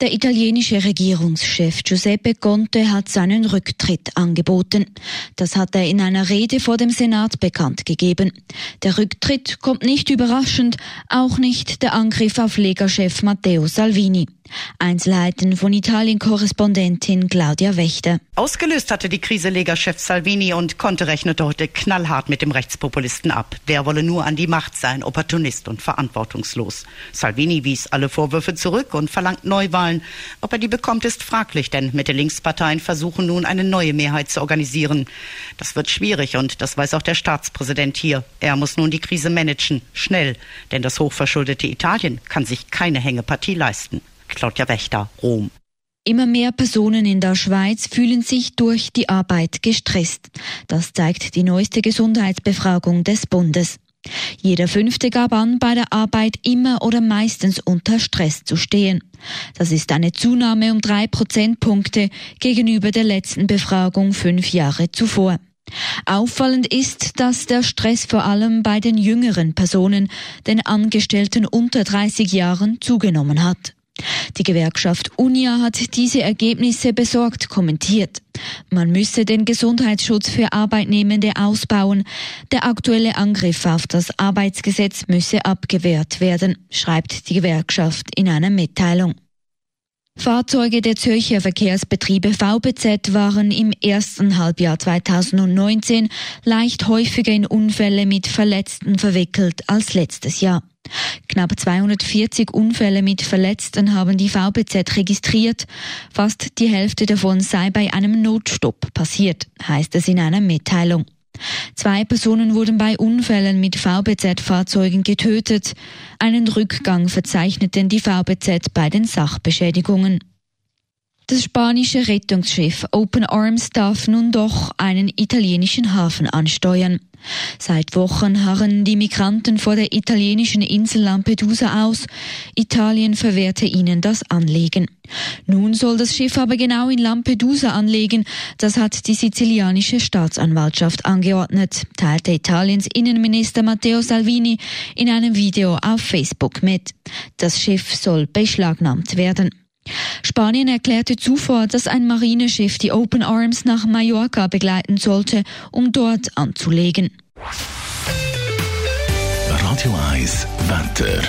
Der italienische Regierungschef Giuseppe Conte hat seinen Rücktritt angeboten. Das hat er in einer Rede vor dem Senat bekannt gegeben. Der Rücktritt kommt nicht überraschend, auch nicht der Angriff auf Lega-Chef Matteo Salvini. Einzelheiten von Italien-Korrespondentin Claudia Wächter. Ausgelöst hatte die Krise Lega-Chef Salvini und Conte rechnete heute knallhart mit dem Rechtspopulisten ab. Der wolle nur an die Macht sein, Opportunist und verantwortungslos. Salvini wies alle Vorwürfe zurück und verlangt Neuwahlen. Ob er die bekommt, ist fraglich, denn Mitte-Links-Parteien versuchen nun eine neue Mehrheit zu organisieren. Das wird schwierig und das weiß auch der Staatspräsident hier. Er muss nun die Krise managen, schnell, denn das hochverschuldete Italien kann sich keine Hängepartie leisten. Claudia Wächter, Rom. Immer mehr Personen in der Schweiz fühlen sich durch die Arbeit gestresst. Das zeigt die neueste Gesundheitsbefragung des Bundes. Jeder Fünfte gab an, bei der Arbeit immer oder meistens unter Stress zu stehen. Das ist eine Zunahme um drei Prozentpunkte gegenüber der letzten Befragung fünf Jahre zuvor. Auffallend ist, dass der Stress vor allem bei den jüngeren Personen, den Angestellten unter 30 Jahren, zugenommen hat. Die Gewerkschaft UNIA hat diese Ergebnisse besorgt kommentiert. Man müsse den Gesundheitsschutz für Arbeitnehmende ausbauen. Der aktuelle Angriff auf das Arbeitsgesetz müsse abgewehrt werden, schreibt die Gewerkschaft in einer Mitteilung. Fahrzeuge der Zürcher Verkehrsbetriebe VBZ waren im ersten Halbjahr 2019 leicht häufiger in Unfälle mit Verletzten verwickelt als letztes Jahr. Knapp 240 Unfälle mit Verletzten haben die VBZ registriert. Fast die Hälfte davon sei bei einem Notstopp passiert, heißt es in einer Mitteilung. Zwei Personen wurden bei Unfällen mit VBZ-Fahrzeugen getötet. Einen Rückgang verzeichneten die VBZ bei den Sachbeschädigungen. Das spanische Rettungsschiff Open Arms darf nun doch einen italienischen Hafen ansteuern. Seit Wochen harren die Migranten vor der italienischen Insel Lampedusa aus. Italien verwehrte ihnen das Anlegen. Nun soll das Schiff aber genau in Lampedusa anlegen. Das hat die sizilianische Staatsanwaltschaft angeordnet, teilte Italiens Innenminister Matteo Salvini in einem Video auf Facebook mit. Das Schiff soll beschlagnahmt werden. Spanien erklärte zuvor, dass ein Marineschiff die Open Arms nach Mallorca begleiten sollte, um dort anzulegen. Radio 1 Wetter.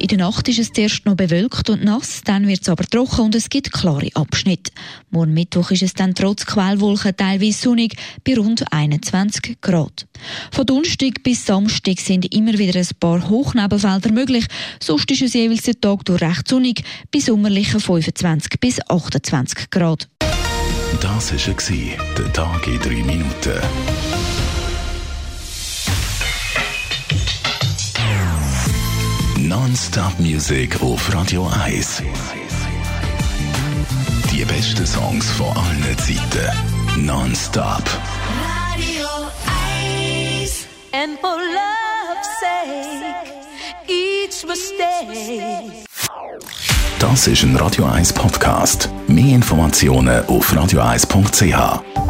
In der Nacht ist es zuerst noch bewölkt und nass, dann wird es aber trocken und es gibt klare Abschnitte. Morgen Mittwoch ist es dann trotz Quellwolken teilweise sonnig bei rund 21 Grad. Von Donnerstag bis Samstag sind immer wieder ein paar Hochnebelfelder möglich, sonst ist es jeweils der Tag durch recht sonnig bei sommerlichen 25 bis 28 Grad. Das war der Tag in 3 Minuten. Non-Stop Music auf Radio 1. Die besten Songs von allen Zeiten. Non-Stop. Radio 1. And for love's sake, each mistake. Das ist ein Radio 1 Podcast. Mehr Informationen auf radio1.ch.